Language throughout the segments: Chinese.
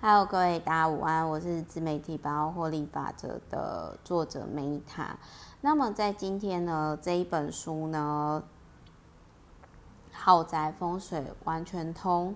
Hello，各位大家午安，我是自媒体百万获利法则的作者梅塔。那么在今天呢，这一本书呢，《豪宅风水完全通》，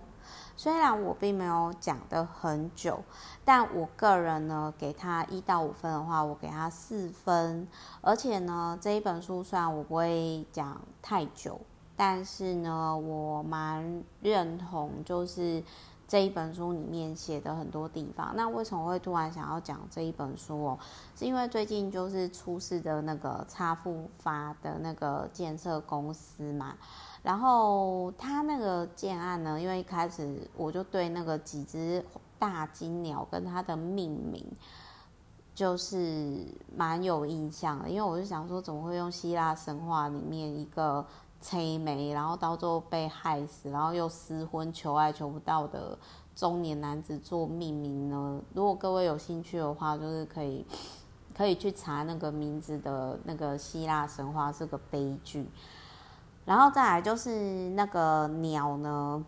虽然我并没有讲得很久，但我个人呢，给他一到五分的话，我给他四分。而且呢，这一本书虽然我不会讲太久，但是呢，我蛮认同，就是。这一本书里面写的很多地方，那为什么会突然想要讲这一本书哦？是因为最近就是出事的那个差富发的那个建设公司嘛，然后他那个建案呢，因为一开始我就对那个几只大金鸟跟它的命名就是蛮有印象的，因为我就想说，怎么会用希腊神话里面一个。催眉，然后到最后被害死，然后又失婚求爱求不到的中年男子做命名呢？如果各位有兴趣的话，就是可以可以去查那个名字的那个希腊神话是个悲剧。然后再来就是那个鸟呢，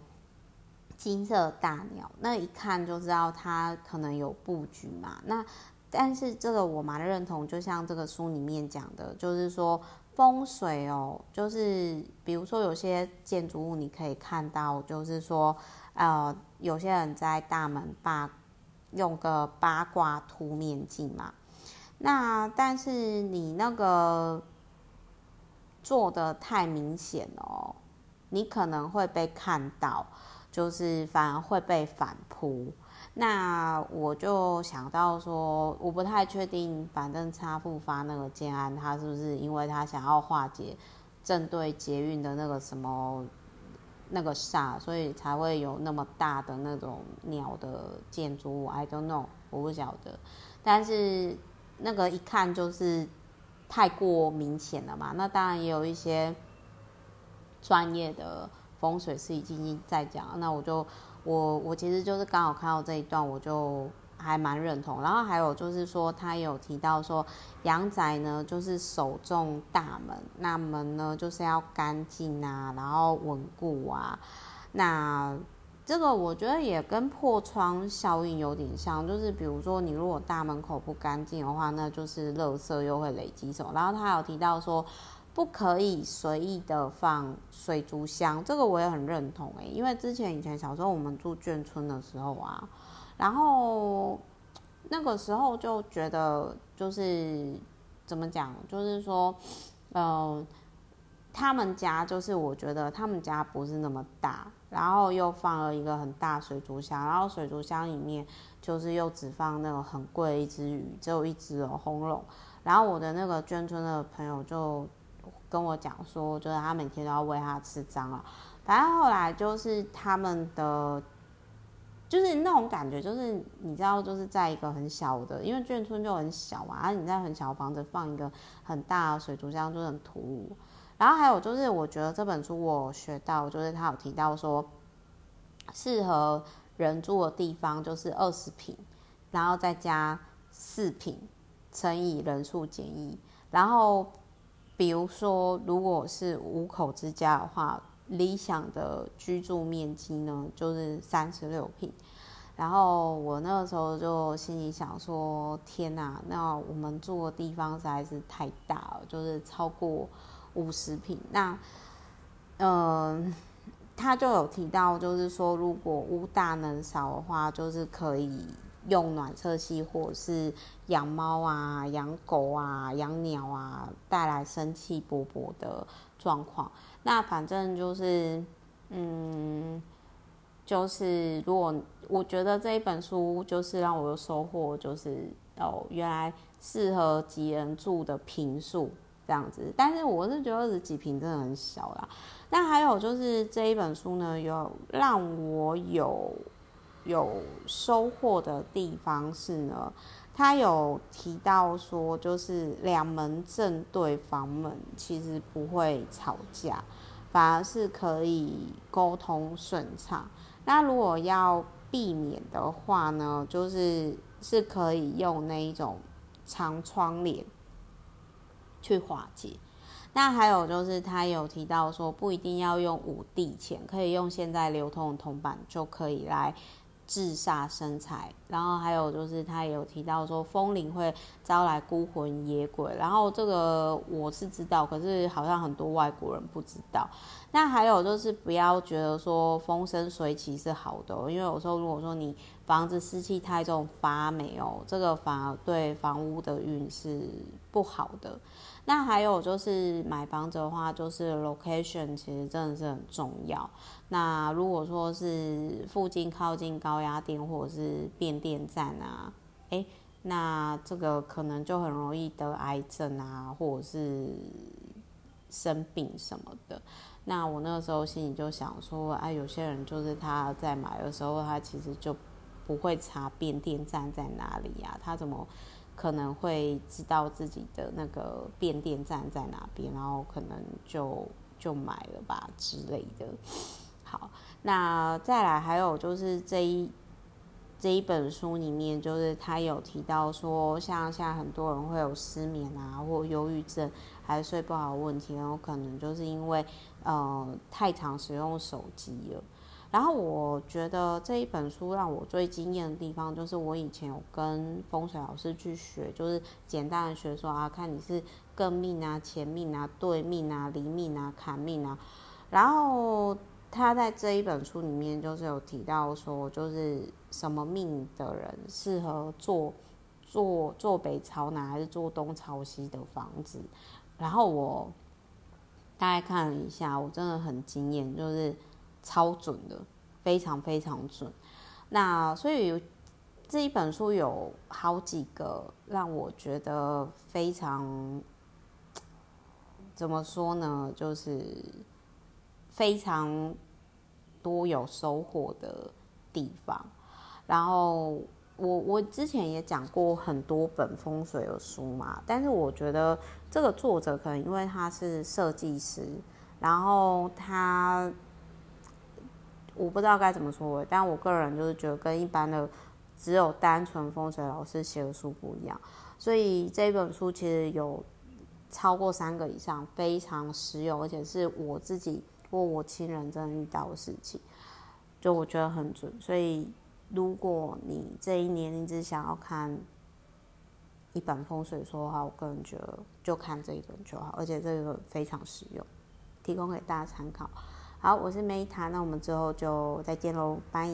金色大鸟，那一看就知道它可能有布局嘛。那但是这个我蛮认同，就像这个书里面讲的，就是说。风水哦，就是比如说有些建筑物，你可以看到，就是说，呃，有些人在大门八用个八卦凸面镜嘛，那但是你那个做的太明显哦，你可能会被看到，就是反而会被反扑。那我就想到说，我不太确定，反正差复发那个建安，他是不是因为他想要化解正对捷运的那个什么那个煞，所以才会有那么大的那种鸟的建筑物？I don't know，我不晓得。但是那个一看就是太过明显了嘛。那当然也有一些专业的风水师已经在讲，那我就。我我其实就是刚好看到这一段，我就还蛮认同。然后还有就是说，他有提到说，阳宅呢就是首重大门，那门呢就是要干净啊，然后稳固啊。那这个我觉得也跟破窗效应有点像，就是比如说你如果大门口不干净的话，那就是垃圾又会累积什么。然后他有提到说。不可以随意的放水族箱，这个我也很认同诶，因为之前以前小时候我们住眷村的时候啊，然后那个时候就觉得就是怎么讲，就是说，嗯、他们家就是我觉得他们家不是那么大，然后又放了一个很大水族箱，然后水族箱里面就是又只放那个很贵一只鱼，只有一只哦，红龙，然后我的那个眷村的朋友就。跟我讲说，就是他每天都要喂他吃蟑螂。反正后来就是他们的，就是那种感觉，就是你知道，就是在一个很小的，因为眷村就很小嘛，而你在很小的房子放一个很大的水族箱就很突兀。然后还有就是，我觉得这本书我学到，就是他有提到说，适合人住的地方就是二十坪，然后再加四坪乘以人数减一，然后。比如说，如果是五口之家的话，理想的居住面积呢，就是三十六平。然后我那个时候就心里想说：天哪，那我们住的地方实在是太大了，就是超过五十平。那，嗯、他就有提到，就是说，如果屋大能少的话，就是可以。用暖色系或者是养猫啊、养狗啊、养鸟啊，带来生气勃勃的状况。那反正就是，嗯，就是如果我觉得这一本书就是让我有收获，就是哦，原来适合几人住的坪数这样子。但是我是觉得二十几坪真的很小啦。那还有就是这一本书呢，有让我有。有收获的地方是呢，他有提到说，就是两门正对房门其实不会吵架，反而是可以沟通顺畅。那如果要避免的话呢，就是是可以用那一种长窗帘去化解。那还有就是他有提到说，不一定要用五帝钱，可以用现在流通的铜板就可以来。自杀身材，然后还有就是他也有提到说风铃会招来孤魂野鬼，然后这个我是知道，可是好像很多外国人不知道。那还有就是不要觉得说风生水起是好的，因为有时候如果说你房子湿气太重发霉哦，这个反而对房屋的运是不好的。那还有就是买房子的话，就是 location 其实真的是很重要。那如果说是附近靠近高压电或者是变电站啊，诶，那这个可能就很容易得癌症啊，或者是生病什么的。那我那个时候心里就想说，哎，有些人就是他在买的时候，他其实就不会查变电站在哪里呀，他怎么？可能会知道自己的那个变电站在哪边，然后可能就就买了吧之类的。好，那再来还有就是这一这一本书里面，就是他有提到说，像现在很多人会有失眠啊，或忧郁症，还是睡不好的问题，然后可能就是因为呃太常使用手机了。然后我觉得这一本书让我最惊艳的地方，就是我以前有跟风水老师去学，就是简单的学说啊，看你是艮命啊、前命啊、兑命啊、离命啊、坎命啊。然后他在这一本书里面就是有提到说，就是什么命的人适合坐坐坐北朝南还是坐东朝西的房子。然后我大概看了一下，我真的很惊艳，就是。超准的，非常非常准。那所以这一本书有好几个让我觉得非常，怎么说呢？就是非常多有收获的地方。然后我我之前也讲过很多本风水的书嘛，但是我觉得这个作者可能因为他是设计师，然后他。我不知道该怎么说，但我个人就是觉得跟一般的只有单纯风水老师写的书不一样，所以这本书其实有超过三个以上，非常实用，而且是我自己或我亲人真的遇到的事情，就我觉得很准。所以如果你这一年你只想要看一本风水书的话，我个人觉得就看这一本就好，而且这个非常实用，提供给大家参考。好，我是 Meta，那我们之后就再见喽，拜。